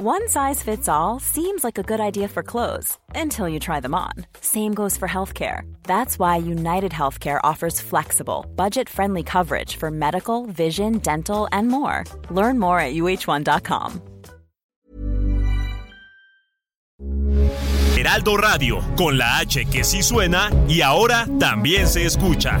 One size fits all seems like a good idea for clothes until you try them on. Same goes for healthcare. That's why United Healthcare offers flexible, budget friendly coverage for medical, vision, dental, and more. Learn more at uh1.com. Heraldo Radio, con la H que sí suena y ahora también se escucha.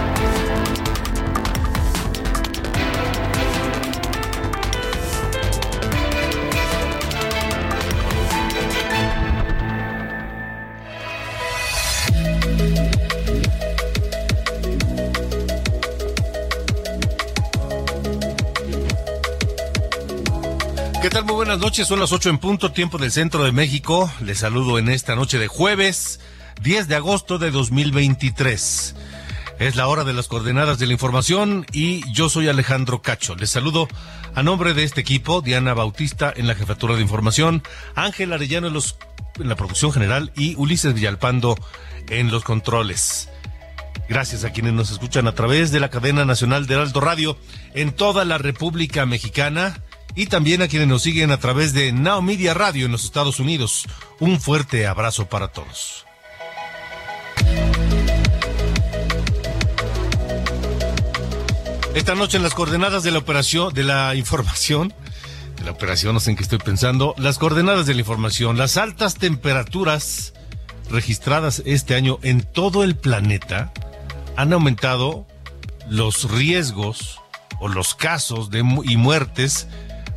Tal? Muy buenas noches. Son las 8 en punto, tiempo del centro de México. Les saludo en esta noche de jueves, 10 de agosto de 2023. Es la hora de las coordenadas de la información y yo soy Alejandro Cacho. Les saludo a nombre de este equipo, Diana Bautista en la jefatura de información, Ángel Arellano en, los, en la producción general y Ulises Villalpando en los controles. Gracias a quienes nos escuchan a través de la cadena nacional de Alto Radio en toda la República Mexicana y también a quienes nos siguen a través de Now Media Radio en los Estados Unidos. Un fuerte abrazo para todos. Esta noche en las coordenadas de la operación, de la información, de la operación, no sé en qué estoy pensando, las coordenadas de la información, las altas temperaturas registradas este año en todo el planeta han aumentado los riesgos o los casos de y muertes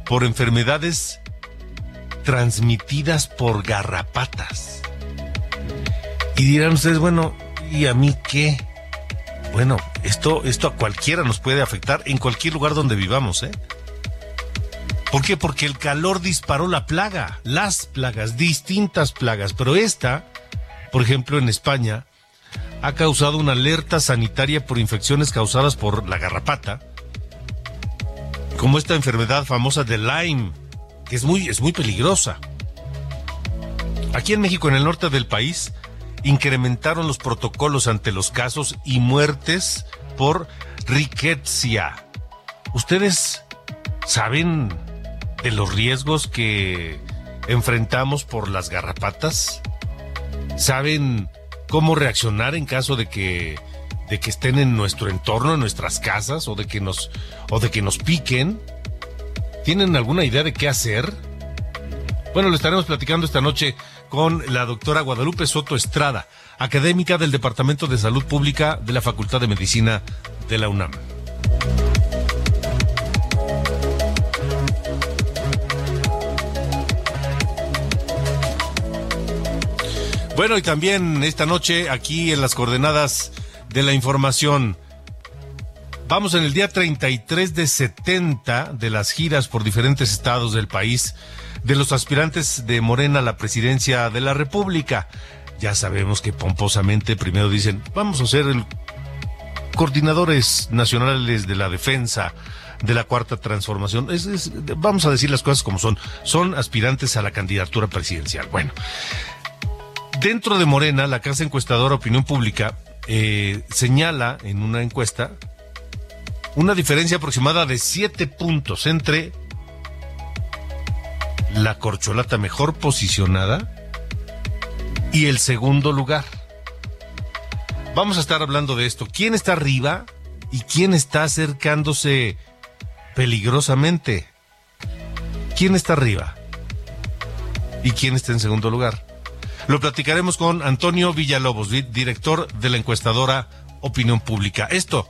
por enfermedades transmitidas por garrapatas. Y dirán ustedes, bueno, ¿y a mí qué? Bueno, esto, esto a cualquiera nos puede afectar en cualquier lugar donde vivamos, ¿eh? ¿Por qué? Porque el calor disparó la plaga, las plagas, distintas plagas, pero esta, por ejemplo, en España, ha causado una alerta sanitaria por infecciones causadas por la garrapata, como esta enfermedad famosa de Lyme, que es muy, es muy peligrosa. Aquí en México, en el norte del país, incrementaron los protocolos ante los casos y muertes por riqueza. ¿Ustedes saben de los riesgos que enfrentamos por las garrapatas? ¿Saben cómo reaccionar en caso de que de que estén en nuestro entorno, en nuestras casas, o de que nos, o de que nos piquen. ¿Tienen alguna idea de qué hacer? Bueno, lo estaremos platicando esta noche con la doctora Guadalupe Soto Estrada, académica del Departamento de Salud Pública de la Facultad de Medicina de la UNAM. Bueno, y también esta noche aquí en las coordenadas de la información. Vamos en el día 33 de 70 de las giras por diferentes estados del país de los aspirantes de Morena a la presidencia de la República. Ya sabemos que pomposamente primero dicen, vamos a ser el coordinadores nacionales de la defensa de la cuarta transformación. vamos a decir las cosas como son. Son aspirantes a la candidatura presidencial. Bueno, dentro de Morena, la Casa Encuestadora Opinión Pública eh, señala en una encuesta una diferencia aproximada de siete puntos entre la corcholata mejor posicionada y el segundo lugar. Vamos a estar hablando de esto. ¿Quién está arriba y quién está acercándose peligrosamente? ¿Quién está arriba? ¿Y quién está en segundo lugar? Lo platicaremos con Antonio Villalobos, director de la encuestadora Opinión Pública. Esto,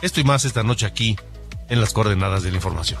esto y más esta noche aquí en las coordenadas de la información.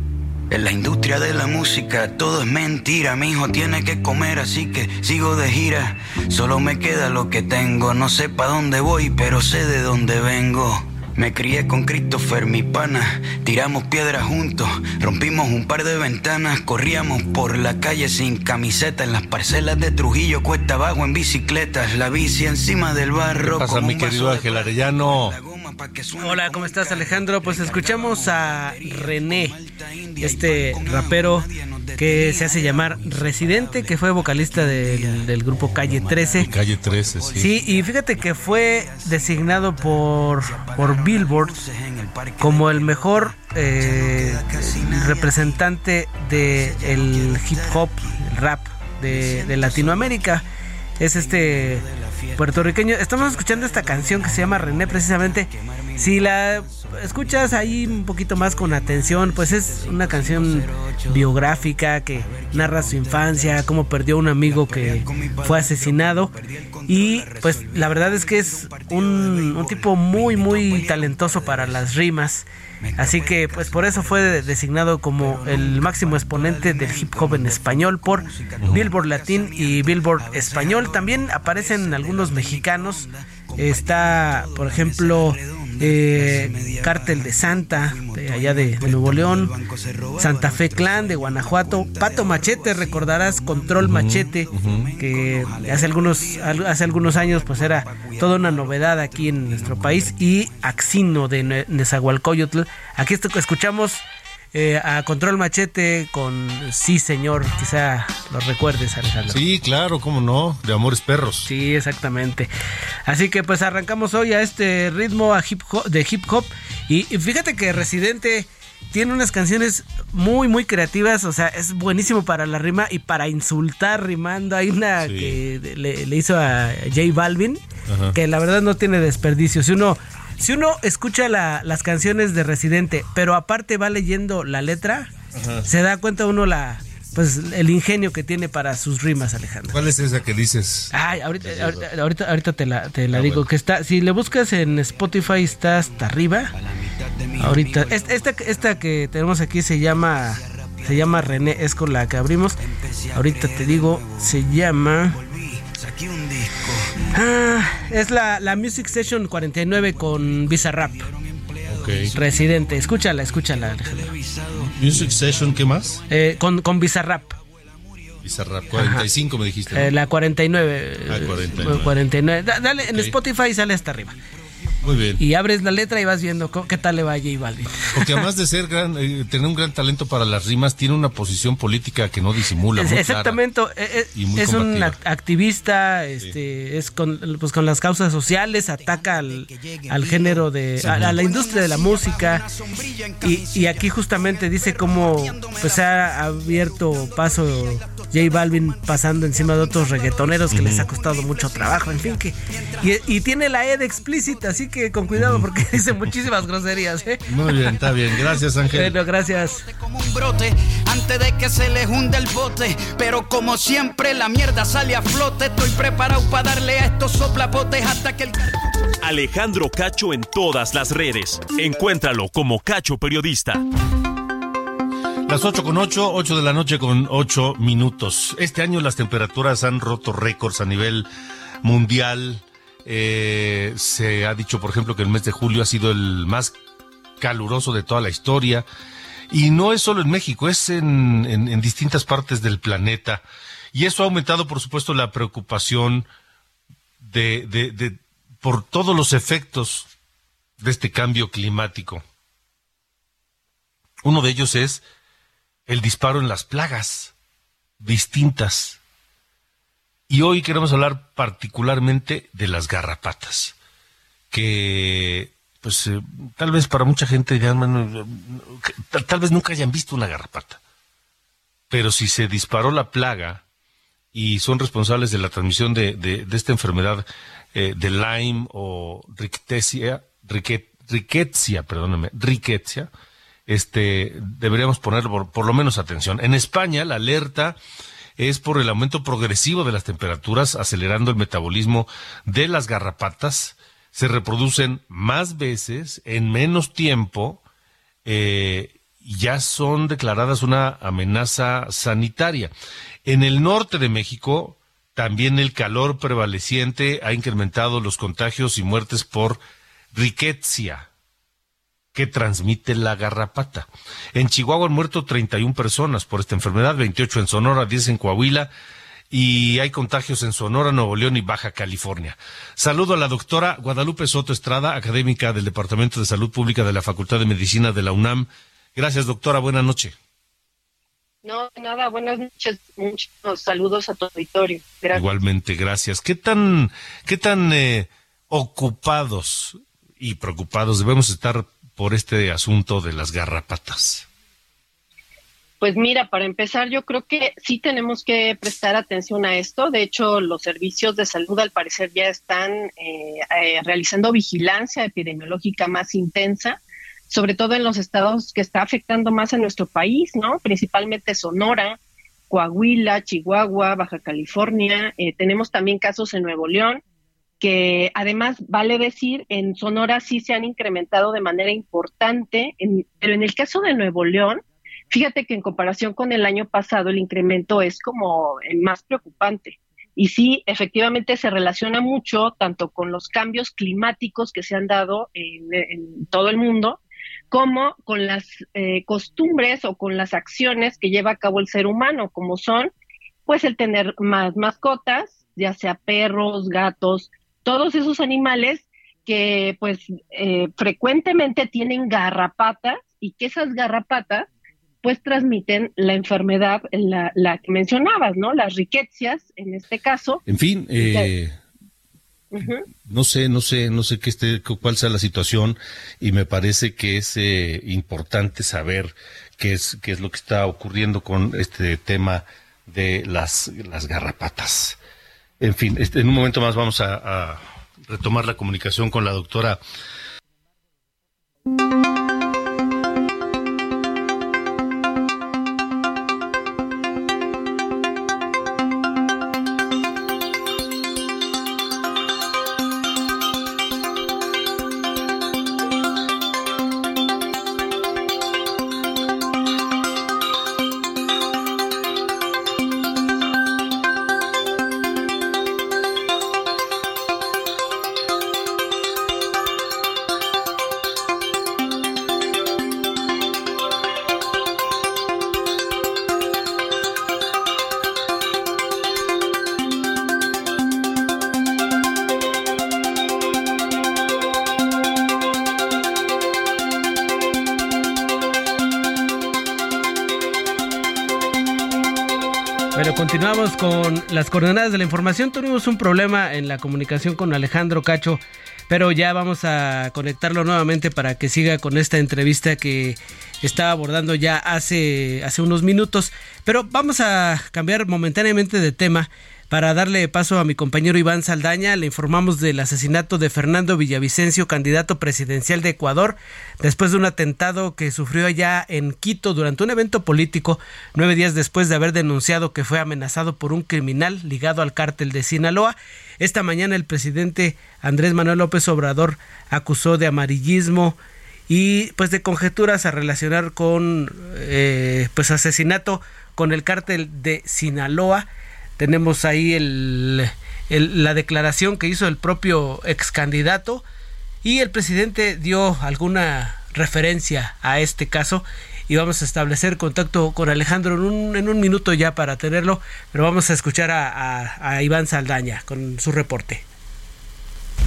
En la industria de la música todo es mentira. Mi hijo tiene que comer, así que sigo de gira. Solo me queda lo que tengo. No sé pa' dónde voy, pero sé de dónde vengo. Me crié con Christopher, mi pana. Tiramos piedras juntos, rompimos un par de ventanas. Corríamos por la calle sin camiseta. En las parcelas de Trujillo, cuesta abajo en bicicletas. La bici encima del barro. ¿Qué pasa, mi querido Ángel Arellano? Hola, ¿cómo estás Alejandro? Pues escuchamos a René, este rapero que se hace llamar Residente, que fue vocalista del, grupo Calle 13. Calle 13, sí. Sí, y fíjate que fue designado por, por Billboard como el mejor eh, representante del el hip hop, el rap de, de Latinoamérica. Es este puertorriqueño. Estamos escuchando esta canción que se llama René precisamente. Si la escuchas ahí un poquito más con atención, pues es una canción biográfica que narra su infancia, cómo perdió un amigo que fue asesinado. Y pues la verdad es que es un, un tipo muy, muy talentoso para las rimas. Así que pues por eso fue designado como el máximo exponente del hip hop en español por Billboard Latin y Billboard Español. También aparecen algunos mexicanos. Está, por ejemplo, eh, Cártel de Santa, de allá de, Nuevo León, Santa Fe Clan de Guanajuato, Pato Machete, recordarás Control Machete, que hace algunos, hace algunos años pues era toda una novedad aquí en nuestro país, y Axino de Nezahualcóyotl. Aquí escuchamos eh, a Control Machete con Sí Señor, quizá lo recuerdes Alejandro. Sí, claro, cómo no, de Amores Perros. Sí, exactamente. Así que pues arrancamos hoy a este ritmo a hip hop, de hip hop y, fíjate que Residente tiene unas canciones muy, muy creativas. O sea, es buenísimo para la rima y para insultar rimando. Hay una que le, hizo a J Balvin, que la verdad no tiene desperdicio. Si uno si uno escucha las canciones de Residente, pero aparte va leyendo la letra, se da cuenta uno la pues el ingenio que tiene para sus rimas, Alejandro. ¿Cuál es esa que dices? Ay, ahorita, ahorita, te la, te la ah, digo, que está, si le buscas en Spotify está hasta arriba. Ahorita, esta, esta que tenemos aquí se llama, se llama René, es con la que abrimos. Ahorita te digo, se llama... Ah, es la, la Music Session 49 con Bizarrap. Okay. Residente, escúchala, escúchala. Music Session, ¿qué más? Eh, con, con Bizarrap. Bizarrap, 45 me dijiste. Eh, la 49. Ah, 49. 49. Dale, en Spotify sale hasta arriba. Muy bien. Y abres la letra y vas viendo qué tal le va a J Balvin. Porque además de ser gran, eh, tener un gran talento para las rimas, tiene una posición política que no disimula. Exactamente. Eh, eh, es, un activista, este, es con, pues con las causas sociales, ataca al, género de, a, la industria de la música. Y, aquí justamente dice cómo pues ha abierto paso J Balvin pasando encima de otros reggaetoneros que les ha costado mucho trabajo, en fin, que y, y tiene la ed explícita, así que con cuidado porque dice muchísimas groserías. ¿eh? Muy bien, está bien. Gracias, Ángel. Bueno, gracias. Como un brote antes de que se le hunde el bote. Pero como siempre, la mierda sale a flote. Estoy preparado para darle a estos soplapotes hasta que el. Alejandro Cacho en todas las redes. Encuéntralo como Cacho Periodista. Las 8 con 8, 8 de la noche con 8 minutos. Este año las temperaturas han roto récords a nivel mundial. Eh, se ha dicho, por ejemplo, que el mes de julio ha sido el más caluroso de toda la historia. Y no es solo en México, es en, distintas partes del planeta. Y eso ha aumentado, por supuesto, la preocupación de, de, por todos los efectos de este cambio climático. Uno de ellos es el disparo en las plagas distintas y hoy queremos hablar particularmente de las garrapatas, que pues eh, tal vez para mucha gente ya, tal, vez nunca hayan visto una garrapata. Pero si se disparó la plaga y son responsables de la transmisión de, de, esta enfermedad eh, de Lyme o rickettsia, rickettsia, perdóname, rickettsia, este, deberíamos poner por, lo menos atención. En España, la alerta es por el aumento progresivo de las temperaturas, acelerando el metabolismo de las garrapatas. Se reproducen más veces, en menos tiempo, eh, ya son declaradas una amenaza sanitaria. En el norte de México, también el calor prevaleciente ha incrementado los contagios y muertes por riquetzia, que transmite la garrapata. En Chihuahua han muerto 31 personas por esta enfermedad, 28 en Sonora, 10 en Coahuila y hay contagios en Sonora, Nuevo León y Baja California. Saludo a la doctora Guadalupe Soto Estrada, académica del Departamento de Salud Pública de la Facultad de Medicina de la UNAM. Gracias, doctora. Buenas noches. No, nada, buenas noches. Muchos saludos a tu auditorio. Igualmente, gracias. ¿Qué tan, qué tan eh, ocupados y preocupados debemos estar por este asunto de las garrapatas? Pues mira, para empezar, yo creo que sí tenemos que prestar atención a esto. De hecho, los servicios de salud al parecer ya están eh, eh, realizando vigilancia epidemiológica más intensa, sobre todo en los estados que está afectando más a nuestro país, ¿no? Principalmente Sonora, Coahuila, Chihuahua, Baja California. Eh, tenemos también casos en Nuevo León que además vale decir, en Sonora sí se han incrementado de manera importante, pero en el caso de Nuevo León, fíjate que en comparación con el año pasado el incremento es como más preocupante. Y sí, efectivamente se relaciona mucho tanto con los cambios climáticos que se han dado en, todo el mundo, como con las eh, costumbres o con las acciones que lleva a cabo el ser humano, como son, pues el tener más mascotas, ya sea perros, gatos, todos esos animales que pues eh, frecuentemente tienen garrapatas y que esas garrapatas pues transmiten la enfermedad, la, la que mencionabas, ¿no? Las riquecias, en este caso. En fin, eh, no sé, no sé, no sé qué esté, cuál sea la situación y me parece que es eh, importante saber qué es, qué es lo que está ocurriendo con este tema de las, las garrapatas. En fin, este, en un momento más vamos a, retomar la comunicación con la doctora. Con las coordenadas de la información. Tuvimos un problema en la comunicación con Alejandro Cacho, pero ya vamos a conectarlo nuevamente para que siga con esta entrevista que estaba abordando ya hace, hace unos minutos. Pero vamos a cambiar momentáneamente de tema para darle paso a mi compañero Iván Saldaña, le informamos del asesinato de Fernando Villavicencio, candidato presidencial de Ecuador, después de un atentado que sufrió allá en Quito durante un evento político, nueve días después de haber denunciado que fue amenazado por un criminal ligado al cártel de Sinaloa. Esta mañana el presidente Andrés Manuel López Obrador acusó de amarillismo y pues de conjeturas a relacionar con eh, pues asesinato con el cártel de Sinaloa tenemos ahí la declaración que hizo el propio ex candidato y el presidente dio alguna referencia a este caso y vamos a establecer contacto con Alejandro en un, en un minuto ya para tenerlo, pero vamos a escuchar a Iván Saldaña con su reporte.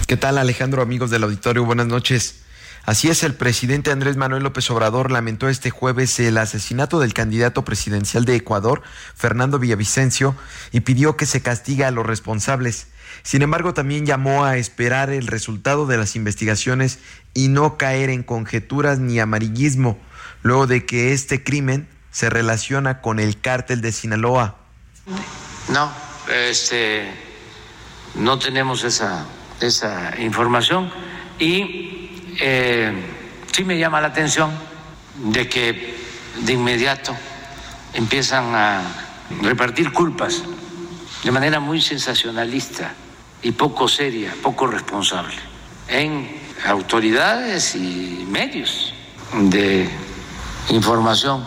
¿Qué tal Alejandro, amigos del auditorio? Buenas noches. Así es, el presidente Andrés Manuel López Obrador lamentó este jueves el asesinato del candidato presidencial de Ecuador, Fernando Villavicencio, y pidió que se castigue a los responsables. Sin embargo, también llamó a esperar el resultado de las investigaciones y no caer en conjeturas ni amarillismo, luego de que este crimen se relaciona con el cártel de Sinaloa. No, este, no tenemos esa, esa información y eh, sí me llama la atención de que de inmediato empiezan a repartir culpas de manera muy sensacionalista y poco seria, poco responsable en autoridades y medios de información.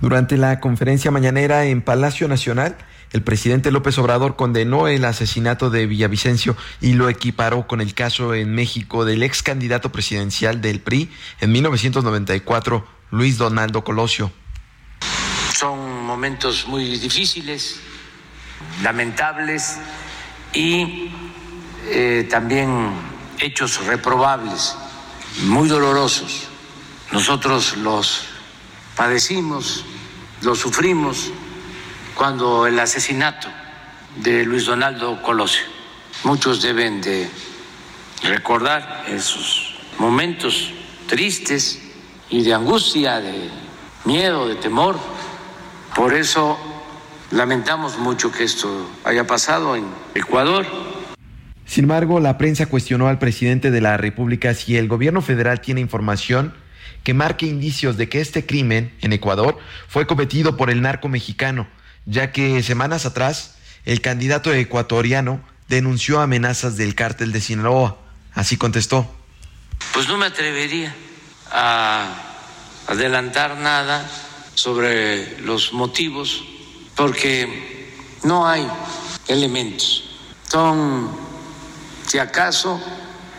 Durante la conferencia mañanera en Palacio Nacional, el presidente López Obrador condenó el asesinato de Villavicencio y lo equiparó con el caso en México del ex candidato presidencial del PRI en 1994, Luis Donaldo Colosio. Son momentos muy difíciles, lamentables y eh, también hechos reprobables, muy dolorosos. Nosotros los padecimos, los sufrimos cuando el asesinato de Luis Donaldo Colosio. Muchos deben de recordar esos momentos tristes y de angustia, de miedo, de temor. Por eso lamentamos mucho que esto haya pasado en Ecuador. Sin embargo, la prensa cuestionó al presidente de la República si el gobierno federal tiene información que marque indicios de que este crimen en Ecuador fue cometido por el narco mexicano ya que semanas atrás el candidato ecuatoriano denunció amenazas del cártel de Sinaloa. Así contestó. Pues no me atrevería a adelantar nada sobre los motivos porque no hay elementos. Son, si acaso,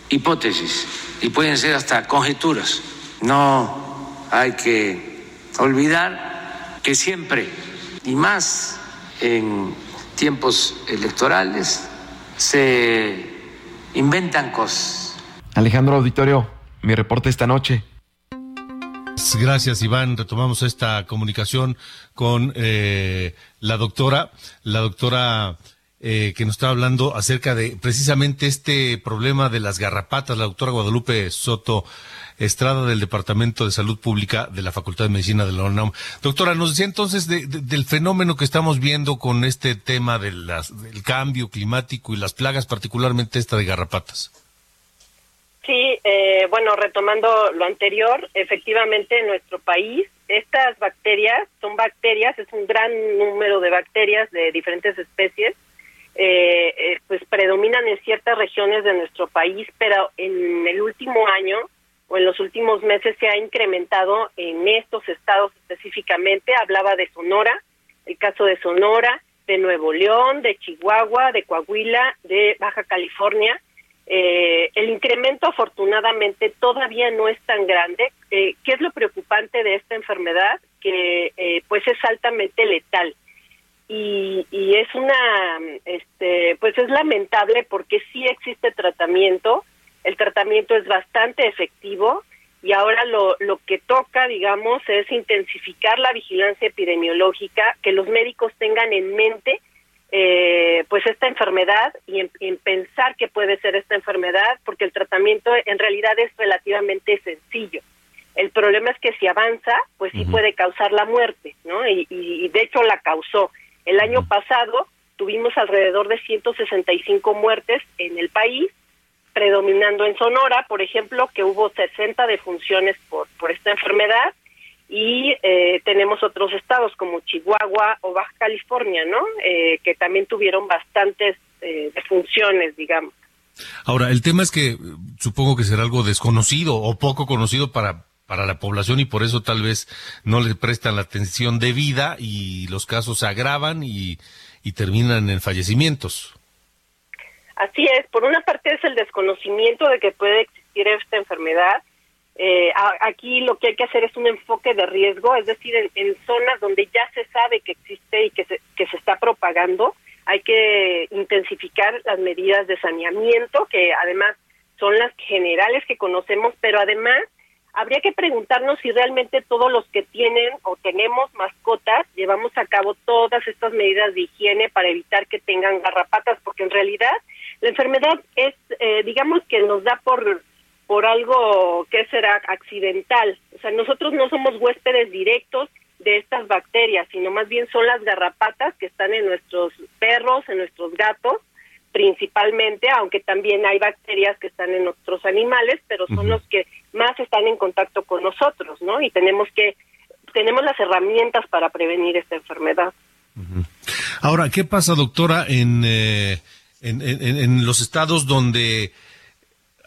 hipótesis y pueden ser hasta conjeturas. No hay que olvidar que siempre y más en tiempos electorales, se inventan cosas. Alejandro Auditorio, mi reporte esta noche. Gracias, Iván. Retomamos esta comunicación con eh, la doctora, la doctora eh, que nos está hablando acerca de precisamente este problema de las garrapatas, la doctora Guadalupe Soto Estrada del Departamento de Salud Pública de la Facultad de Medicina de la UNAM. Doctora, nos decía entonces del fenómeno que estamos viendo con este tema de las, del cambio climático y las plagas, particularmente esta de garrapatas. Sí, eh, bueno, retomando lo anterior, efectivamente en nuestro país estas bacterias son bacterias, es un gran número de bacterias de diferentes especies, eh, eh, pues predominan en ciertas regiones de nuestro país, pero en el último año o en los últimos meses se ha incrementado en estos estados específicamente. Hablaba de Sonora, el caso de Sonora, de Nuevo León, de Chihuahua, de Coahuila, de Baja California. Eh, el incremento afortunadamente todavía no es tan grande. Eh, ¿Qué es lo preocupante de esta enfermedad? Que eh, pues es altamente letal. Y, y es una, este, pues es lamentable porque sí existe tratamiento, el tratamiento es bastante efectivo y ahora lo, lo que toca, digamos, es intensificar la vigilancia epidemiológica, que los médicos tengan en mente eh, pues esta enfermedad y en, pensar que puede ser esta enfermedad, porque el tratamiento en realidad es relativamente sencillo. El problema es que si avanza, pues sí puede causar la muerte, ¿no? Y, y, de hecho la causó. El año pasado tuvimos alrededor de 165 muertes en el país predominando en Sonora, por ejemplo, que hubo 60 defunciones por, por esta enfermedad y eh, tenemos otros estados como Chihuahua o Baja California, ¿no? Eh, que también tuvieron bastantes eh, defunciones, digamos. Ahora, el tema es que supongo que será algo desconocido o poco conocido para para la población y por eso tal vez no le prestan la atención debida y los casos se agravan y, y terminan en fallecimientos. Así es, por una parte es el desconocimiento de que puede existir esta enfermedad. Eh, aquí lo que hay que hacer es un enfoque de riesgo, es decir, en, zonas donde ya se sabe que existe y que se, que se está propagando, hay que intensificar las medidas de saneamiento, que además son las generales que conocemos, pero además habría que preguntarnos si realmente todos los que tienen o tenemos mascotas llevamos a cabo todas estas medidas de higiene para evitar que tengan garrapatas, porque en realidad la enfermedad es, eh, digamos que nos da por por algo que será accidental. O sea, nosotros no somos huéspedes directos de estas bacterias, sino más bien son las garrapatas que están en nuestros perros, en nuestros gatos, principalmente, aunque también hay bacterias que están en otros animales, pero son los que más están en contacto con nosotros, ¿no? Y tenemos que tenemos las herramientas para prevenir esta enfermedad. Ahora, ¿qué pasa, doctora, en, eh, en, los estados donde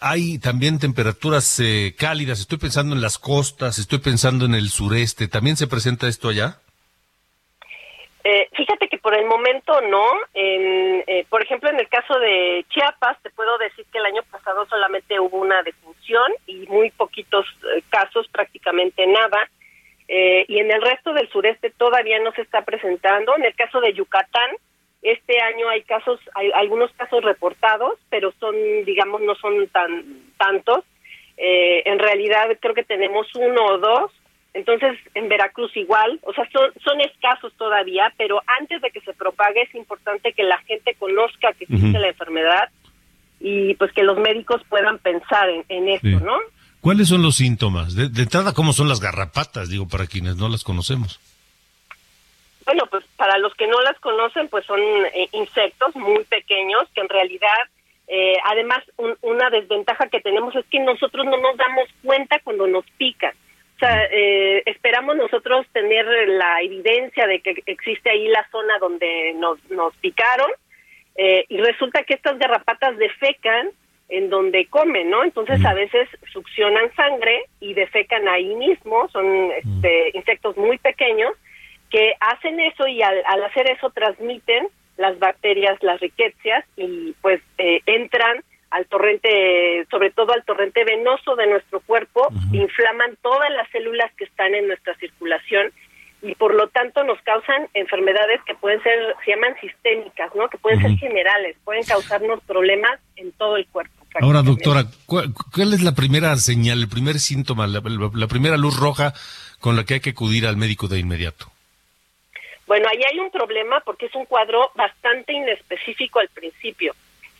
hay también temperaturas eh, cálidas? Estoy pensando en las costas, estoy pensando en el sureste. ¿También se presenta esto allá? Eh, fíjate que por el momento no. En, eh, por ejemplo, en el caso de Chiapas, te puedo decir que el año pasado solamente hubo una defunción y muy poquitos eh, casos, prácticamente nada. y en el resto del sureste todavía no se está presentando. En el caso de Yucatán, este año hay casos, hay algunos casos reportados, pero son, digamos, no son tan tantos. en realidad creo que tenemos uno o dos entonces, en Veracruz igual, o sea, son, son escasos todavía, pero antes de que se propague es importante que la gente conozca que existe la enfermedad y pues que los médicos puedan pensar en, en esto, ¿no? ¿Cuáles son los síntomas? De, entrada, ¿cómo son las garrapatas? Digo, para quienes no las conocemos. Bueno, pues para los que no las conocen, pues son eh, insectos muy pequeños que en realidad, eh, además, una desventaja que tenemos es que nosotros no nos damos cuenta cuando nos pican. O sea, eh, esperamos nosotros tener la evidencia de que existe ahí la zona donde nos, nos picaron eh, y resulta que estas garrapatas defecan en donde comen, ¿no? Entonces a veces succionan sangre y defecan ahí mismo, son este, insectos muy pequeños que hacen eso y al, hacer eso transmiten las bacterias, las riquecias y pues eh, entran al torrente, sobre todo al torrente venoso de nuestro cuerpo, inflaman todas las células que están en nuestra circulación y por lo tanto nos causan enfermedades que pueden ser, se llaman sistémicas, ¿no? Que pueden ser generales, pueden causarnos problemas en todo el cuerpo. Ahora, doctora, ¿cuál, es la primera señal, el primer síntoma, la, la primera luz roja con la que hay que acudir al médico de inmediato? Bueno, ahí hay un problema porque es un cuadro bastante inespecífico al principio.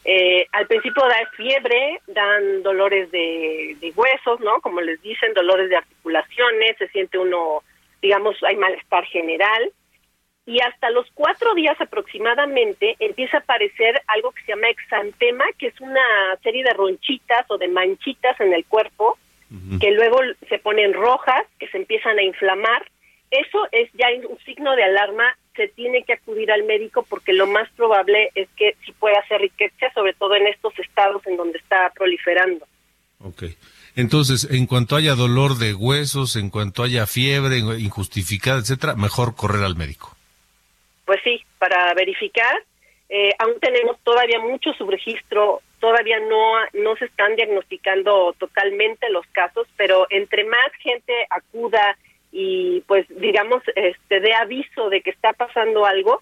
Eh, al principio da fiebre, dan dolores de, huesos, ¿no? Como les dicen, dolores de articulaciones, se siente uno, digamos, hay malestar general. Y hasta los cuatro días aproximadamente empieza a aparecer algo que se llama exantema, que es una serie de ronchitas o de manchitas en el cuerpo, que luego se ponen rojas, que se empiezan a inflamar. Eso es ya un signo de alarma se tiene que acudir al médico porque lo más probable es que sí pueda hacer riqueza, sobre todo en estos estados en donde está proliferando. Ok. Entonces, en cuanto haya dolor de huesos, en cuanto haya fiebre injustificada, etcétera, mejor correr al médico. Pues sí, para verificar. Eh, aún tenemos todavía mucho subregistro, todavía no, no se están diagnosticando totalmente los casos, pero entre más gente acuda y pues digamos este dé aviso de que está pasando algo,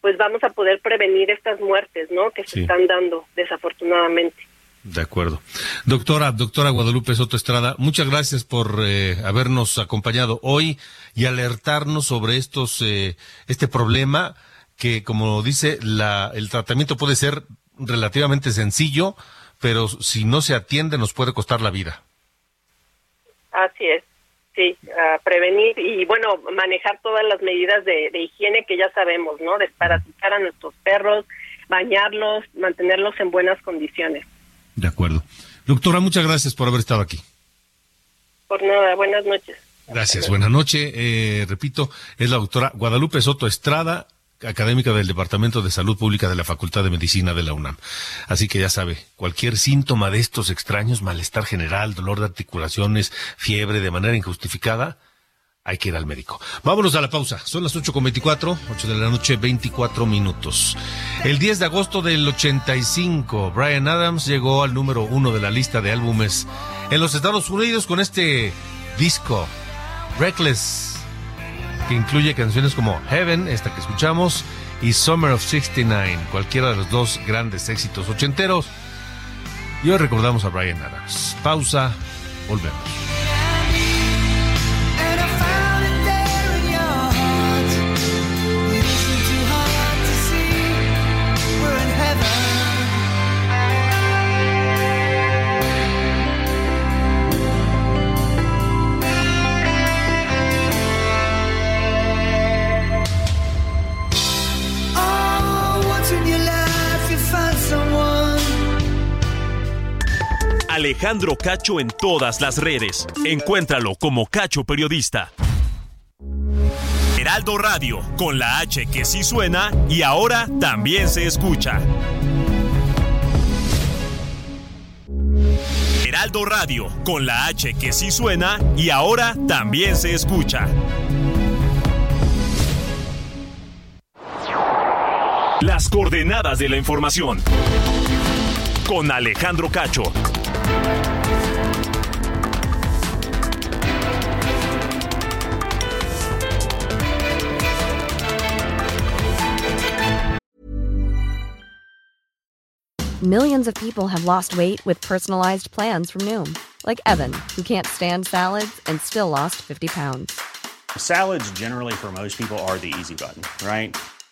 pues vamos a poder prevenir estas muertes, ¿no? Que se están dando desafortunadamente. De acuerdo. Doctora, doctora Guadalupe Soto Estrada, muchas gracias por eh, habernos acompañado hoy y alertarnos sobre estos, eh, este problema que, como dice, la, el tratamiento puede ser relativamente sencillo, pero si no se atiende nos puede costar la vida. Así es. Sí, a prevenir y bueno, manejar todas las medidas de, higiene que ya sabemos, ¿no? Desparasitar a nuestros perros, bañarlos, mantenerlos en buenas condiciones. De acuerdo. Doctora, muchas gracias por haber estado aquí. Por nada, buenas noches. Gracias, buenas noches. Eh, repito, es la doctora Guadalupe Soto Estrada, académica del Departamento de Salud Pública de la Facultad de Medicina de la UNAM. Así que ya sabe, cualquier síntoma de estos extraños, malestar general, dolor de articulaciones, fiebre de manera injustificada, hay que ir al médico. Vámonos a la pausa. Son las 8.24, 8 de la noche, 24 minutos. El 10 de agosto del 85, Brian Adams llegó al número uno de la lista de álbumes en los Estados Unidos con este disco, Reckless que incluye canciones como Heaven, esta que escuchamos, y Summer of 69, cualquiera de los dos grandes éxitos ochenteros. Y hoy recordamos a Brian Adams. Pausa, volvemos. Alejandro Cacho en todas las redes. Encuéntralo como Cacho Periodista. Heraldo Radio, con la H que sí suena y ahora también se escucha. Heraldo Radio, con la H que sí suena y ahora también se escucha. Las coordenadas de la información. Con Alejandro Cacho. Millions of people have lost weight with personalized plans from Noom, like Evan, who can't stand salads and still lost 50 pounds. Salads, generally, for most people, are the easy button, right?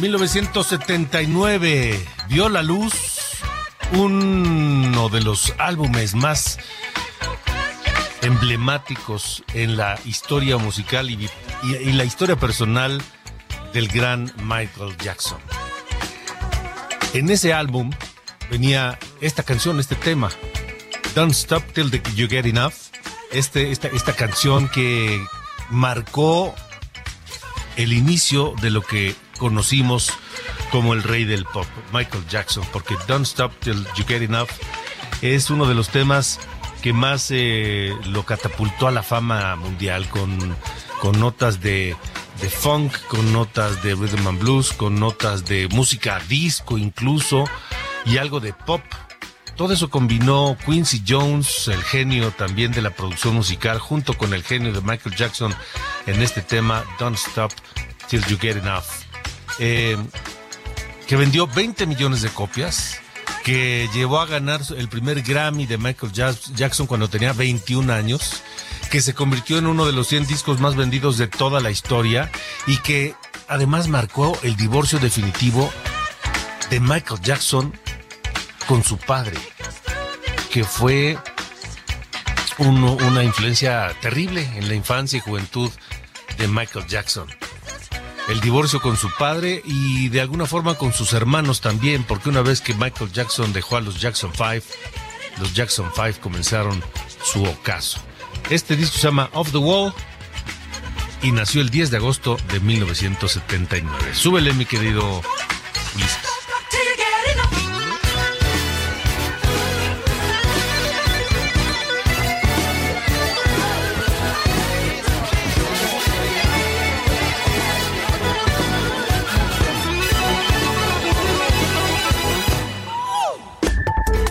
1979 vio la luz uno de los álbumes más emblemáticos en la historia musical y, la historia personal del gran Michael Jackson. En ese álbum venía esta canción, este tema, Don't Stop Till You Get Enough, este, esta, esta canción que marcó el inicio de lo que conocimos como el rey del pop, Michael Jackson, porque Don't Stop Till You Get Enough es uno de los temas que más eh, lo catapultó a la fama mundial con, con notas de, de funk, con notas de rhythm and blues, con notas de música disco incluso y algo de pop. Todo eso combinó Quincy Jones, el genio también de la producción musical, junto con el genio de Michael Jackson en este tema Don't Stop Till You Get Enough. Eh, que vendió 20 millones de copias, que llevó a ganar el primer Grammy de Michael Jackson cuando tenía 21 años, que se convirtió en uno de los 100 discos más vendidos de toda la historia y que además marcó el divorcio definitivo de Michael Jackson con su padre, que fue una influencia terrible en la infancia y juventud de Michael Jackson el divorcio con su padre y de alguna forma con sus hermanos también, porque una vez que Michael Jackson dejó a los Jackson 5, los Jackson 5 comenzaron su ocaso. Este disco se llama Off the Wall y nació el 10 de agosto de 1979. Súbele, mi querido Ulises.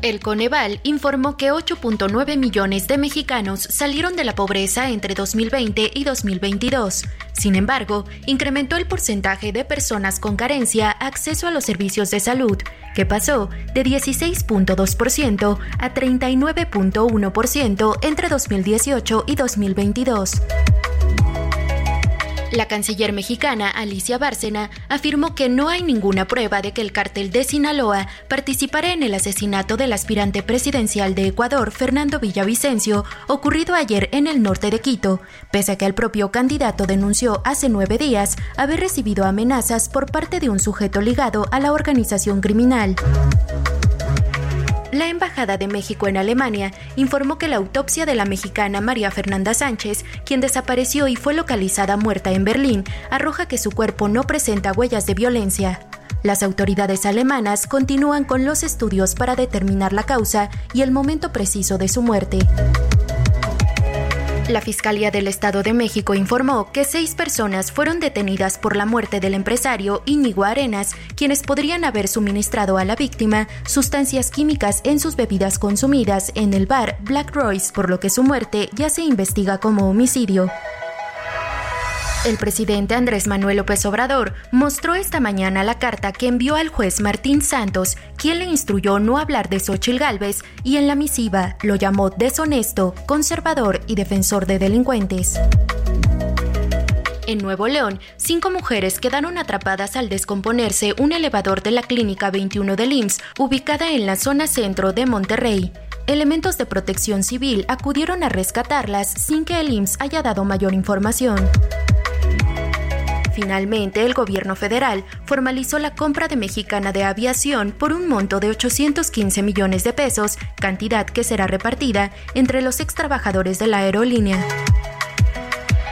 El Coneval informó que 8.9 millones de mexicanos salieron de la pobreza entre 2020 y 2022. Sin embargo, incrementó el porcentaje de personas con carencia acceso a los servicios de salud, que pasó de 16.2% a 39.1% entre 2018 y 2022. La canciller mexicana Alicia Bárcena afirmó que no hay ninguna prueba de que el cártel de Sinaloa participara en el asesinato del aspirante presidencial de Ecuador, Fernando Villavicencio, ocurrido ayer en el norte de Quito, pese a que el propio candidato denunció hace nueve días haber recibido amenazas por parte de un sujeto ligado a la organización criminal. La Embajada de México en Alemania informó que la autopsia de la mexicana María Fernanda Sánchez, quien desapareció y fue localizada muerta en Berlín, arroja que su cuerpo no presenta huellas de violencia. Las autoridades alemanas continúan con los estudios para determinar la causa y el momento preciso de su muerte. La Fiscalía del Estado de México informó que seis personas fueron detenidas por la muerte del empresario Íñigo Arenas, quienes podrían haber suministrado a la víctima sustancias químicas en sus bebidas consumidas en el bar Black Royce, por lo que su muerte ya se investiga como homicidio. El presidente Andrés Manuel López Obrador mostró esta mañana la carta que envió al juez Martín Santos, quien le instruyó no hablar de Xochil Gálvez y en la misiva lo llamó deshonesto, conservador y defensor de delincuentes. En Nuevo León, cinco mujeres quedaron atrapadas al descomponerse un elevador de la Clínica 21 del IMSS, ubicada en la zona centro de Monterrey. Elementos de protección civil acudieron a rescatarlas sin que el IMSS haya dado mayor información. Finalmente, el gobierno federal formalizó la compra de Mexicana de Aviación por un monto de 815 millones de pesos, cantidad que será repartida entre los extrabajadores de la aerolínea.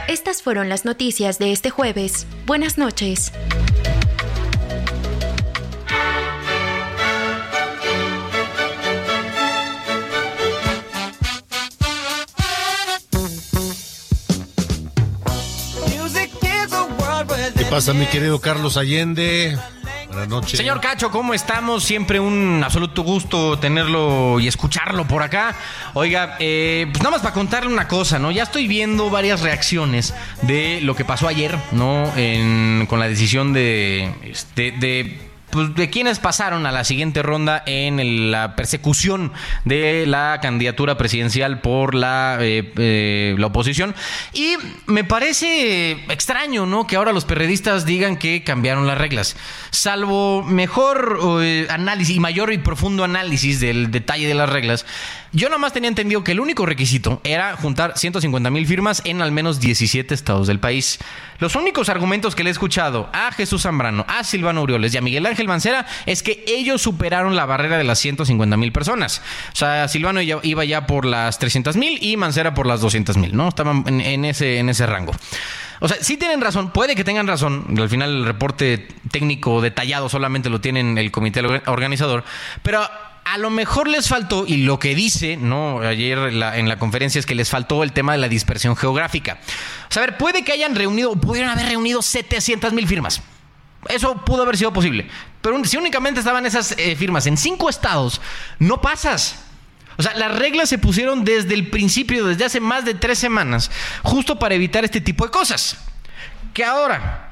Estas fueron las noticias de este jueves. Buenas noches. Pasa, mi querido Carlos Allende? Buenas noches. Señor Cacho, ¿cómo estamos? Siempre un absoluto gusto tenerlo y escucharlo por acá. Oiga, eh, pues nada más para contarle una cosa, ¿no? Ya estoy viendo varias reacciones de lo que pasó ayer, ¿no? con la decisión de, este, de pues, de quienes pasaron a la siguiente ronda en la persecución de la candidatura presidencial por la, eh, eh, la oposición. Y me parece extraño, ¿no? Que ahora los periodistas digan que cambiaron las reglas. Salvo mejor eh, análisis y mayor y profundo análisis del detalle de las reglas, yo nomás tenía entendido que el único requisito era juntar 150 mil firmas en al menos 17 estados del país. Los únicos argumentos que le he escuchado a Jesús Zambrano, a Silvano Urioles y a Miguel Ángel Mancera es que ellos superaron la barrera de las 150 mil personas. O sea, Silvano iba ya por las 300 mil y Mancera por las 200 mil, ¿no? Estaban en, ese, en ese rango. O sea, sí tienen razón, puede que tengan razón. Al final el reporte técnico detallado solamente lo tienen el comité organizador, pero a lo mejor les faltó, y lo que dice, ¿no? Ayer en la conferencia es que les faltó el tema de la dispersión geográfica. O sea, a ver, puede que hayan reunido, pudieron haber reunido 700 mil firmas. Eso pudo haber sido posible. Pero si únicamente estaban esas eh, firmas en cinco estados, no pasas. O sea, las reglas se pusieron desde el principio, desde hace más de tres semanas, justo para evitar este tipo de cosas. Que ahora,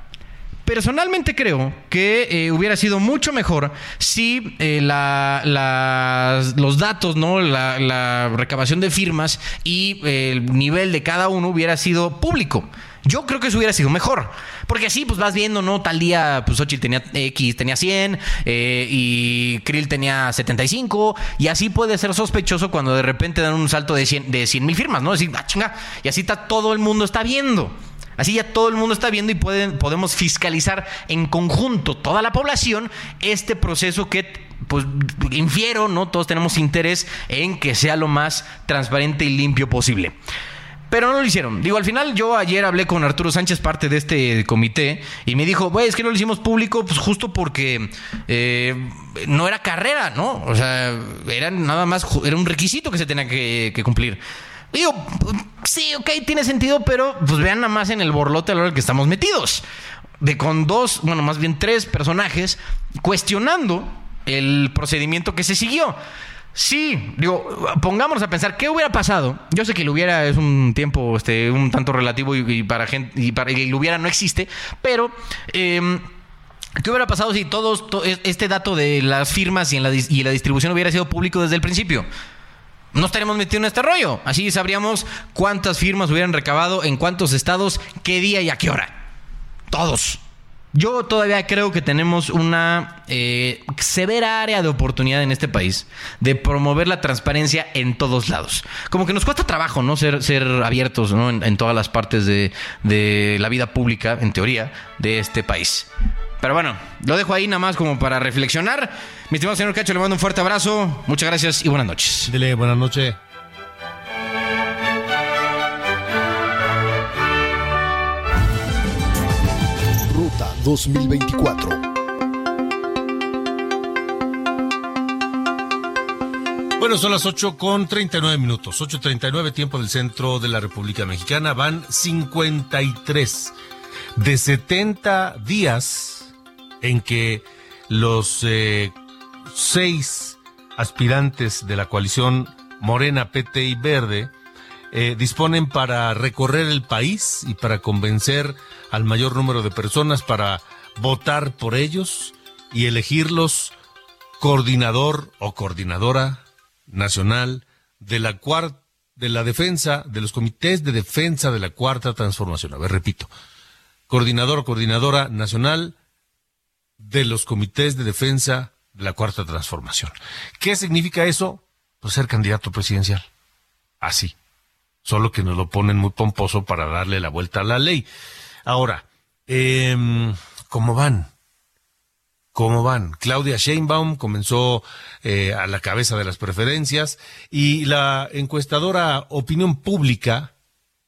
Personalmente creo que eh, hubiera sido mucho mejor si eh, los datos, ¿no? La, recabación de firmas y eh, el nivel de cada uno hubiera sido público. Yo creo que eso hubiera sido mejor. Porque así, pues vas viendo, ¿no? Tal día, pues Xochitl tenía X, tenía 100, y Krill tenía 75, y así puede ser sospechoso cuando de repente dan un salto de 100 de mil firmas, ¿no? Decir, ah, chinga, y así está, todo el mundo está viendo. Así ya todo el mundo está viendo y pueden, podemos fiscalizar en conjunto toda la población este proceso que pues infiero, ¿no? Todos tenemos interés en que sea lo más transparente y limpio posible. Pero no lo hicieron. Digo, al final yo ayer hablé con Arturo Sánchez, parte de este comité, y me dijo, güey, es que no lo hicimos público, pues justo porque eh, no era carrera, ¿no? O sea, era nada más, era un requisito que se tenía que, que cumplir. Digo, sí, ok, tiene sentido, pero pues vean nada más en el borlote a lo que estamos metidos. De con dos, bueno, más bien tres personajes cuestionando el procedimiento que se siguió. Sí, digo, pongámonos a pensar qué hubiera pasado. Yo sé que lo hubiera es un tiempo este, un tanto relativo y, para gente y para lo hubiera no existe, pero em, ¿Qué hubiera pasado si todos este dato de las firmas y, en la, y la distribución hubiera sido público desde el principio? No estaríamos metidos en este rollo. Así sabríamos cuántas firmas hubieran recabado, en cuántos estados, qué día y a qué hora. todos. Yo todavía creo que tenemos una eh, severa área de oportunidad en este país de promover la transparencia en todos lados. Como que nos cuesta trabajo, ¿no? Ser, ser abiertos, ¿no? En, todas las partes de, de la vida pública, en teoría, de este país. Pero bueno, lo dejo ahí nada más como para reflexionar. Mi estimado señor Cacho, le mando un fuerte abrazo. Muchas gracias y buenas noches. Dile, buenas noches. Ruta 2024. Bueno, son las 8 con 39 minutos, 8.39 tiempo del centro de la República Mexicana, van 53 de 70 días en que los eh, seis aspirantes de la coalición Morena, PT y Verde eh, disponen para recorrer el país y para convencer al mayor número de personas para votar por ellos y elegirlos coordinador o coordinadora nacional de la cuarta de la defensa de los comités de defensa de la cuarta transformación. A ver, repito. Coordinador o coordinadora nacional de los comités de defensa de la cuarta transformación. ¿Qué significa eso? Pues ser candidato presidencial. Así solo que nos lo ponen muy pomposo para darle la vuelta a la ley. Ahora, eh, ¿cómo van? ¿Cómo van? Claudia Sheinbaum comenzó eh, a la cabeza de las preferencias y la encuestadora Opinión Pública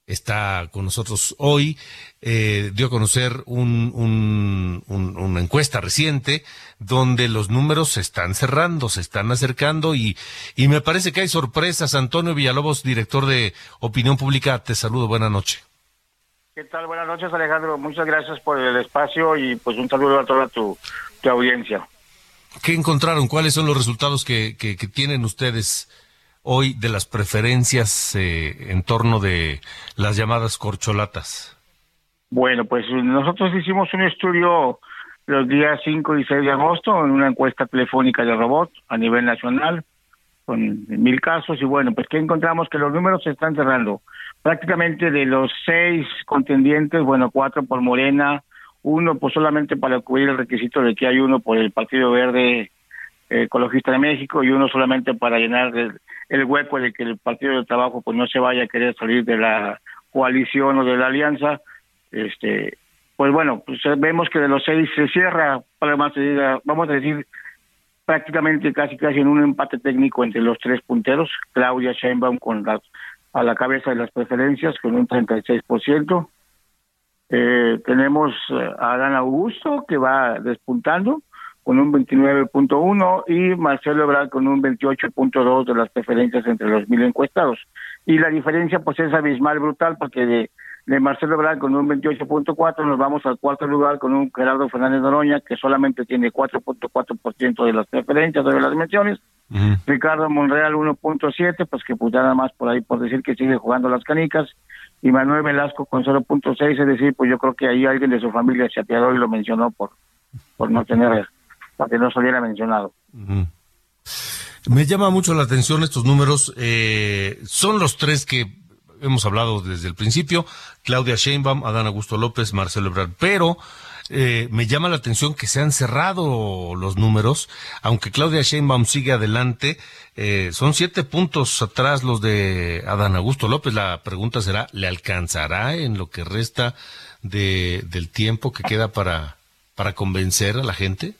está con nosotros hoy, eh, dio a conocer un, una encuesta reciente donde los números se están cerrando, se están acercando y, y me parece que hay sorpresas. Antonio Villalobos, director de Opinión Pública, te saludo, buena noche. ¿Qué tal? Buenas noches, Alejandro. Muchas gracias por el espacio y pues un saludo a toda tu, tu audiencia. ¿Qué encontraron? ¿Cuáles son los resultados que, que, que tienen ustedes? hoy de las preferencias eh, en torno de las llamadas corcholatas? Bueno, pues nosotros hicimos un estudio los días 5 y 6 de agosto en una encuesta telefónica de robot a nivel nacional con mil casos y bueno, pues que encontramos que los números se están cerrando. Prácticamente de los seis contendientes, bueno, cuatro por Morena, uno pues solamente para cubrir el requisito de que hay uno por el Partido Verde Ecologista de México y uno solamente para llenar el, el hueco de que el Partido del Trabajo pues no se vaya a querer salir de la coalición o de la alianza, este, pues bueno, pues vemos que de los seis se cierra, además vamos a decir prácticamente casi casi en un empate técnico entre los tres punteros, Claudia Sheinbaum con la, a la cabeza de las preferencias con un 36%. Eh, tenemos a Adán Augusto que va despuntando con un 29.1 y Marcelo Ebrard con un 28.2 de las preferencias entre los mil encuestados. Y la diferencia pues es abismal, brutal, porque de, de Marcelo Ebrard con un 28.4 nos vamos al cuarto lugar con un Gerardo Fernández Noroña que solamente tiene 4.4% de las preferencias o de las menciones. Ricardo Monreal 1.7, pues que pues nada más por ahí por decir que sigue jugando las canicas. Y Manuel Velasco con 0.6, es decir, pues yo creo que ahí alguien de su familia se apiadó y lo mencionó por, por no tener para que no se hubiera mencionado. Me llama mucho la atención estos números. Eh, son los tres que hemos hablado desde el principio. Claudia Sheinbaum, Adán Augusto López, Marcelo Ebrard. Pero eh, me llama la atención que se han cerrado los números. Aunque Claudia Sheinbaum sigue adelante, eh, son siete puntos atrás los de Adán Augusto López. La pregunta será, ¿le alcanzará en lo que resta de, del tiempo que queda para, para convencer a la gente?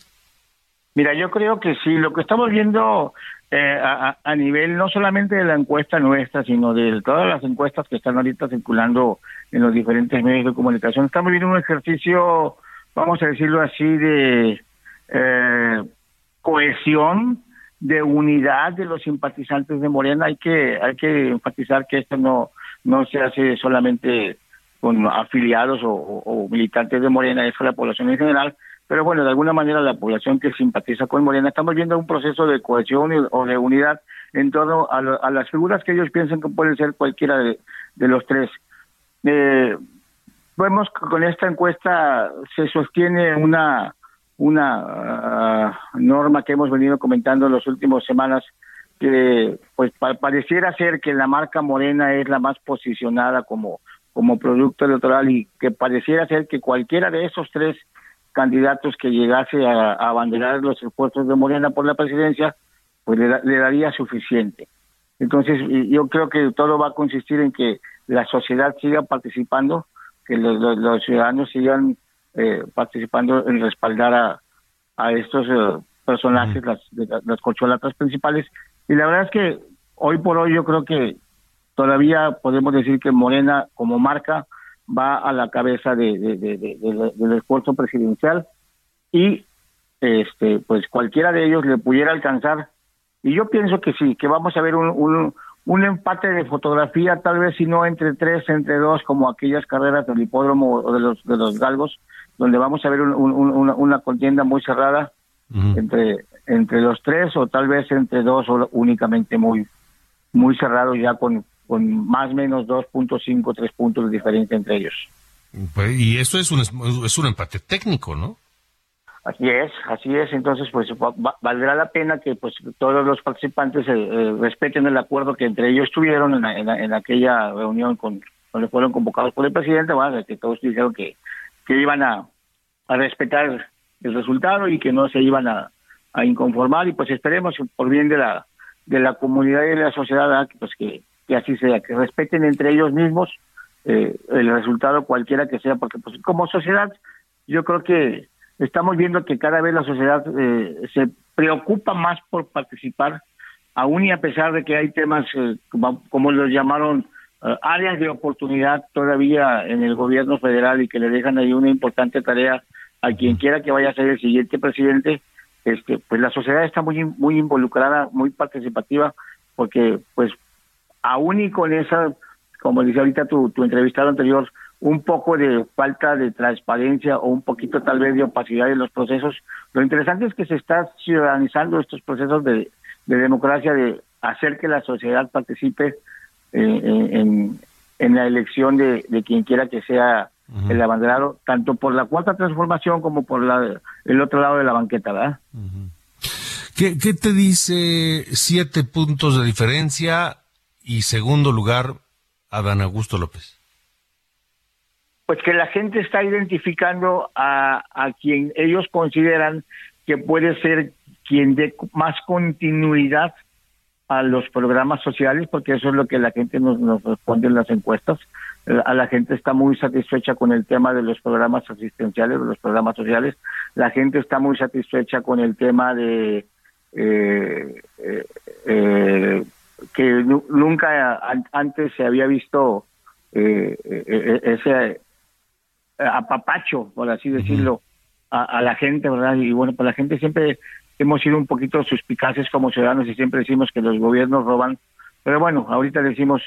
Mira, yo creo que sí, lo que estamos viendo eh, a, nivel no solamente de la encuesta nuestra, sino de todas las encuestas que están ahorita circulando en los diferentes medios de comunicación, estamos viendo un ejercicio, vamos a decirlo así, de eh, cohesión, de unidad de los simpatizantes de Morena. Hay que hay que enfatizar que esto no no se hace solamente con afiliados o, o militantes de Morena, es la población en general, pero bueno, de alguna manera la población que simpatiza con Morena, estamos viendo un proceso de cohesión o de unidad en torno a, las figuras que ellos piensan que pueden ser cualquiera de, los tres. Eh, vemos que con esta encuesta se sostiene una una ah, norma que hemos venido comentando en las últimas semanas que pues pareciera ser que la marca Morena es la más posicionada como como producto electoral y que pareciera ser que cualquiera de esos tres candidatos que llegase a, abanderar los esfuerzos de Morena por la presidencia, pues le, daría suficiente. Entonces, yo creo que todo va a consistir en que la sociedad siga participando, que los, ciudadanos sigan eh, participando en respaldar a, a estos eh, personajes, las, corcholatas principales. Y la verdad es que hoy por hoy yo creo que todavía podemos decir que Morena como marca va a la cabeza de, del esfuerzo presidencial y este pues cualquiera de ellos le pudiera alcanzar. Y yo pienso que sí que vamos a ver un, un, empate de fotografía tal vez si no entre tres entre dos como aquellas carreras del hipódromo o de los de los galgos donde vamos a ver una, contienda muy cerrada entre entre los tres o tal vez entre dos o únicamente muy muy cerrado ya con con más o menos 2.5, 3 puntos de diferencia entre ellos. Pues, y eso es un, es un empate técnico, ¿no? Así es, así es. Entonces, pues valdrá la pena que pues todos los participantes eh, eh, respeten el acuerdo que entre ellos tuvieron en, en, aquella reunión con donde fueron convocados por el presidente, bueno, que todos dijeron que, que iban a, a respetar el resultado y que no se iban a, a inconformar y pues esperemos por bien de la de la comunidad y de la sociedad pues que que así sea, que respeten entre ellos mismos eh, el resultado cualquiera que sea, porque pues como sociedad yo creo que estamos viendo que cada vez la sociedad eh, se preocupa más por participar, aún y a pesar de que hay temas, eh, como, los llamaron, áreas de oportunidad todavía en el gobierno federal y que le dejan ahí una importante tarea a quien quiera que vaya a ser el siguiente presidente, este, pues la sociedad está muy muy involucrada, muy participativa, porque pues aún y con esa, como dice ahorita tu, tu entrevistado anterior, un poco de falta de transparencia o un poquito tal vez de opacidad en los procesos. Lo interesante es que se está ciudadanizando estos procesos de, democracia, de hacer que la sociedad participe eh, en, en, la elección de, quien quiera que sea el abanderado, tanto por la cuarta transformación como por la, el otro lado de la banqueta, ¿verdad? ¿Qué, ¿Qué te dice siete puntos de diferencia y segundo lugar, Adán Augusto López? Pues que la gente está identificando a, a quien ellos consideran que puede ser quien dé más continuidad a los programas sociales, porque eso es lo que la gente nos, nos responde en las encuestas. La gente está muy satisfecha con el tema de los programas asistenciales, de los programas sociales. La gente está muy satisfecha con el tema de eh, eh, eh que nunca antes se había visto eh, eh, eh, ese apapacho, por así decirlo, a, la gente, ¿verdad? Y bueno, pues la gente siempre hemos sido un poquito suspicaces como ciudadanos y siempre decimos que los gobiernos roban, pero bueno, ahorita decimos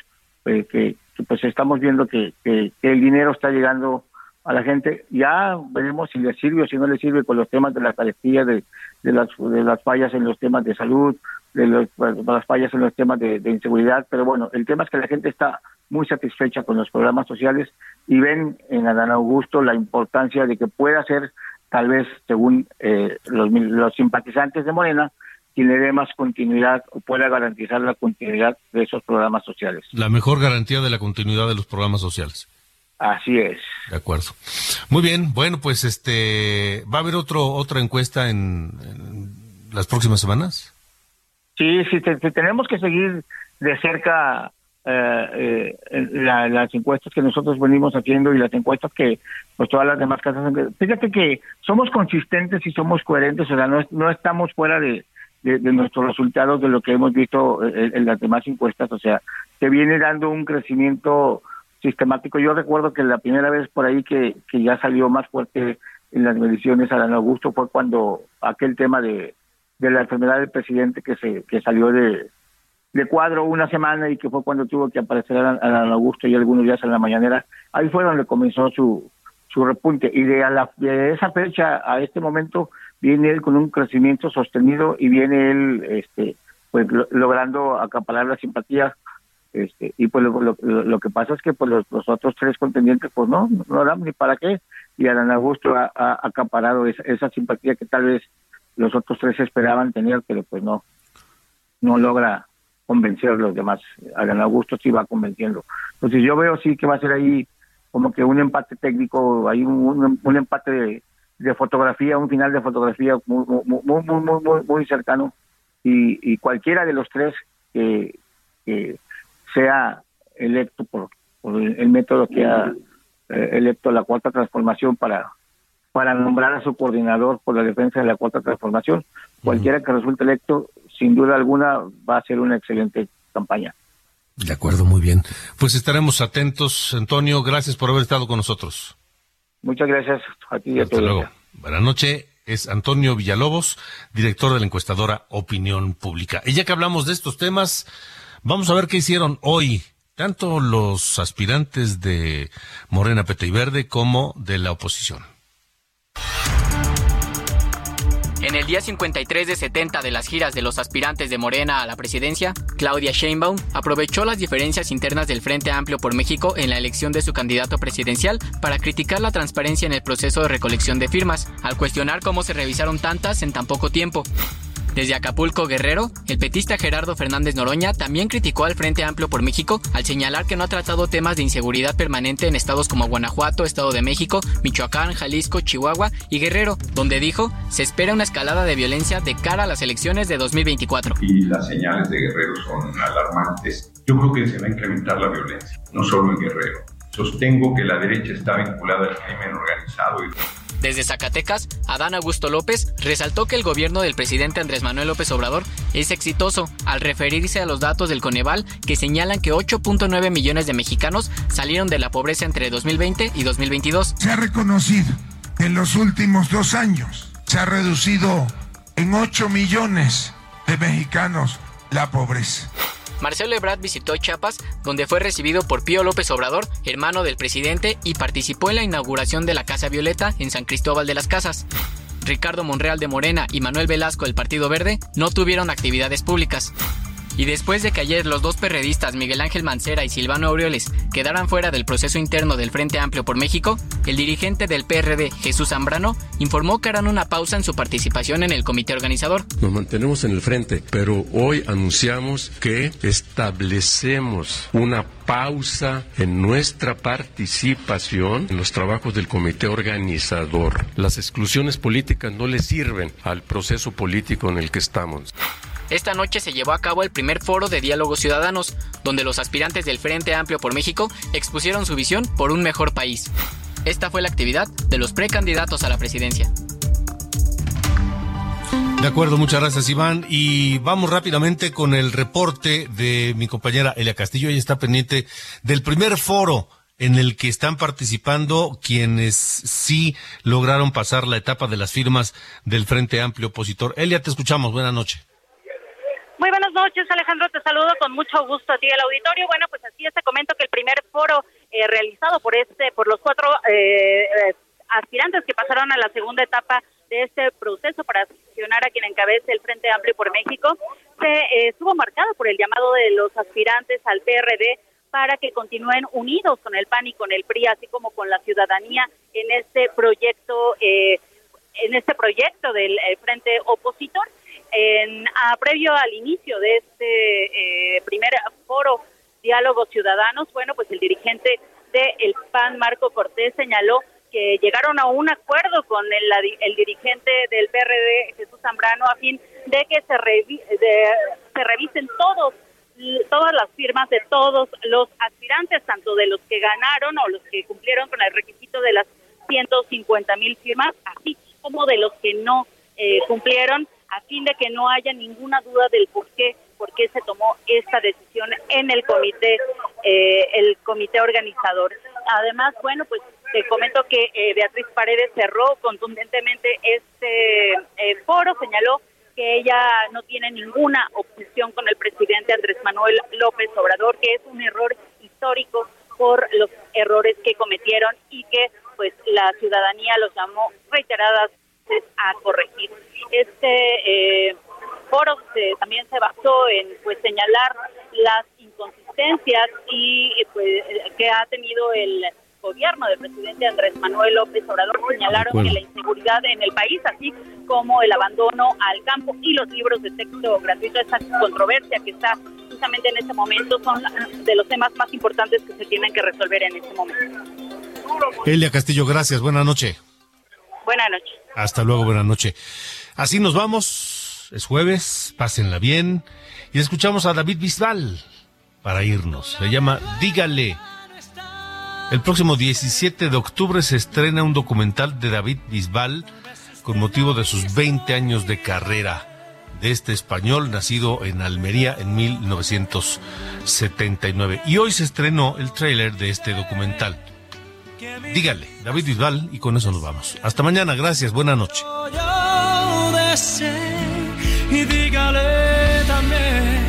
que, pues estamos viendo que, que, el dinero está llegando a la gente, ya veremos si le sirve o si no le sirve con los temas de la carestía, de, las, de las fallas en los temas de salud, de, las fallas en los temas de, inseguridad, pero bueno, el tema es que la gente está muy satisfecha con los programas sociales y ven en Adán Augusto la importancia de que pueda ser, tal vez según eh, los, los simpatizantes de Morena, quien le dé más continuidad o pueda garantizar la continuidad de esos programas sociales. La mejor garantía de la continuidad de los programas sociales. Así es. De acuerdo. Muy bien, bueno, pues este, ¿va a haber otro otra encuesta en las próximas semanas? Sí, sí, tenemos que seguir de cerca eh, eh las encuestas que nosotros venimos haciendo y las encuestas que pues todas las demás casas fíjate que somos consistentes y somos coherentes o sea no, no estamos fuera de, de, nuestros resultados de lo que hemos visto en, en, las demás encuestas o sea se viene dando un crecimiento sistemático yo recuerdo que la primera vez por ahí que, que ya salió más fuerte en las mediciones Adán Augusto fue cuando aquel tema de de la enfermedad del presidente que se que salió de, de cuadro una semana y que fue cuando tuvo que aparecer a, Augusto y algunos días en la mañanera, ahí fue donde comenzó su, su repunte. Y de, a la, de esa fecha a este momento viene él con un crecimiento sostenido y viene él este pues logrando acaparar la simpatía este y pues lo, lo, que pasa es que pues los, otros tres contendientes pues no no dan ni para qué y Adán Augusto ha, acaparado esa, esa simpatía que tal vez los otros tres esperaban tener, pero pues no, no logra convencer a los demás. Adán Augusto sí va convenciendo. Entonces yo veo sí que va a ser ahí como que un empate técnico, hay un, un, empate de, fotografía, un final de fotografía muy, muy, muy, muy, muy, cercano y, cualquiera de los tres que, sea electo por, el, método que ha eh, electo la cuarta transformación para para nombrar a su coordinador por la defensa de la cuarta transformación. Cualquiera que resulte electo, sin duda alguna, va a ser una excelente campaña. De acuerdo, muy bien. Pues estaremos atentos. Antonio, gracias por haber estado con nosotros. Muchas gracias a ti y a todos. luego. Buenas noches. Es Antonio Villalobos, director de la encuestadora Opinión Pública. Y ya que hablamos de estos temas, vamos a ver qué hicieron hoy tanto los aspirantes de Morena, Pete y Verde como de la oposición. En el día 53 de 70 de las giras de los aspirantes de Morena a la presidencia, Claudia Sheinbaum aprovechó las diferencias internas del Frente Amplio por México en la elección de su candidato presidencial para criticar la transparencia en el proceso de recolección de firmas, al cuestionar cómo se revisaron tantas en tan poco tiempo. Desde Acapulco Guerrero, el petista Gerardo Fernández Noroña también criticó al Frente Amplio por México al señalar que no ha tratado temas de inseguridad permanente en estados como Guanajuato, Estado de México, Michoacán, Jalisco, Chihuahua y Guerrero, donde dijo se espera una escalada de violencia de cara a las elecciones de 2024. Y las señales de Guerrero son alarmantes. Yo creo que se va a incrementar la violencia, no solo en Guerrero. Sostengo que la derecha está vinculada al crimen organizado y desde Zacatecas, Adán Augusto López resaltó que el gobierno del presidente Andrés Manuel López Obrador es exitoso al referirse a los datos del Coneval que señalan que 8.9 millones de mexicanos salieron de la pobreza entre 2020 y 2022. Se ha reconocido en los últimos dos años, se ha reducido en 8 millones de mexicanos la pobreza. Marcelo Ebrard visitó Chiapas, donde fue recibido por Pío López Obrador, hermano del presidente, y participó en la inauguración de la Casa Violeta en San Cristóbal de las Casas. Ricardo Monreal de Morena y Manuel Velasco del Partido Verde no tuvieron actividades públicas. Y después de que ayer los dos perredistas Miguel Ángel Mancera y Silvano Aureoles quedaran fuera del proceso interno del Frente Amplio por México, el dirigente del PRD, Jesús Zambrano, informó que harán una pausa en su participación en el comité organizador. Nos mantenemos en el frente, pero hoy anunciamos que establecemos una pausa en nuestra participación en los trabajos del comité organizador. Las exclusiones políticas no le sirven al proceso político en el que estamos. Esta noche se llevó a cabo el primer foro de diálogos ciudadanos, donde los aspirantes del Frente Amplio por México expusieron su visión por un mejor país. Esta fue la actividad de los precandidatos a la presidencia. De acuerdo, muchas gracias Iván. Y vamos rápidamente con el reporte de mi compañera Elia Castillo. Ella está pendiente del primer foro en el que están participando quienes sí lograron pasar la etapa de las firmas del Frente Amplio Opositor. Elia, te escuchamos. Buenas noches. Muy buenas noches, Alejandro. Te saludo con mucho gusto a ti el auditorio. Bueno, pues así es, te comento que el primer foro eh, realizado por este, por los cuatro eh, eh, aspirantes que pasaron a la segunda etapa de este proceso para seleccionar a quien encabece el Frente Amplio por México, se estuvo marcado por el llamado de los aspirantes al PRD para que continúen unidos con el PAN y con el PRI, así como con la ciudadanía en este proyecto, en este proyecto del Frente Opositor. En, a, previo al inicio de este eh, primer foro Diálogos Ciudadanos, bueno, pues el dirigente del PAN, Marco Cortés, señaló que llegaron a un acuerdo con el, el dirigente del PRD, Jesús Zambrano, a fin de que se, se revisen todos todas las firmas de todos los aspirantes, tanto de los que ganaron o los que cumplieron con el requisito de las 150 mil firmas, así como de los que no eh, cumplieron a fin de que no haya ninguna duda del por qué, por qué se tomó esta decisión en el comité, eh, el comité organizador. Además, bueno, pues te comento que eh, Beatriz Paredes cerró contundentemente este eh, foro, señaló que ella no tiene ninguna oposición con el presidente Andrés Manuel López Obrador, que es un error histórico por los errores que cometieron y que pues la ciudadanía los llamó reiteradas a corregir. Este eh, foro también se basó en pues señalar las inconsistencias y pues que ha tenido el gobierno del presidente Andrés Manuel López Obrador señalaron que la inseguridad en el país, así como el abandono al campo y los libros de texto gratuito, esa controversia que está justamente en este momento, son de los temas más importantes que se tienen que resolver en este momento. Elia Castillo, gracias. Buenas noches. Buenas noches. Hasta luego, buenas noches. Así nos vamos. Es jueves, pásenla bien. Y escuchamos a David Bisbal para irnos. Se llama Dígale. El próximo 17 de octubre se estrena un documental de David Bisbal con motivo de sus 20 años de carrera de este español nacido en Almería en 1979. Y hoy se estrenó el tráiler de este documental. Dígale, David Bisbal, y con eso nos vamos. Hasta mañana, gracias, buena noche. y dígale también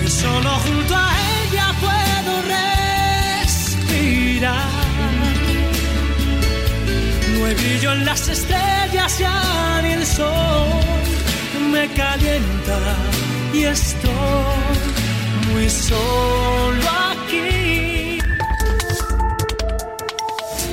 que solo junto a ella puedo respirar. No hay brillo en las estrellas ya ni el sol me calienta y estoy muy solo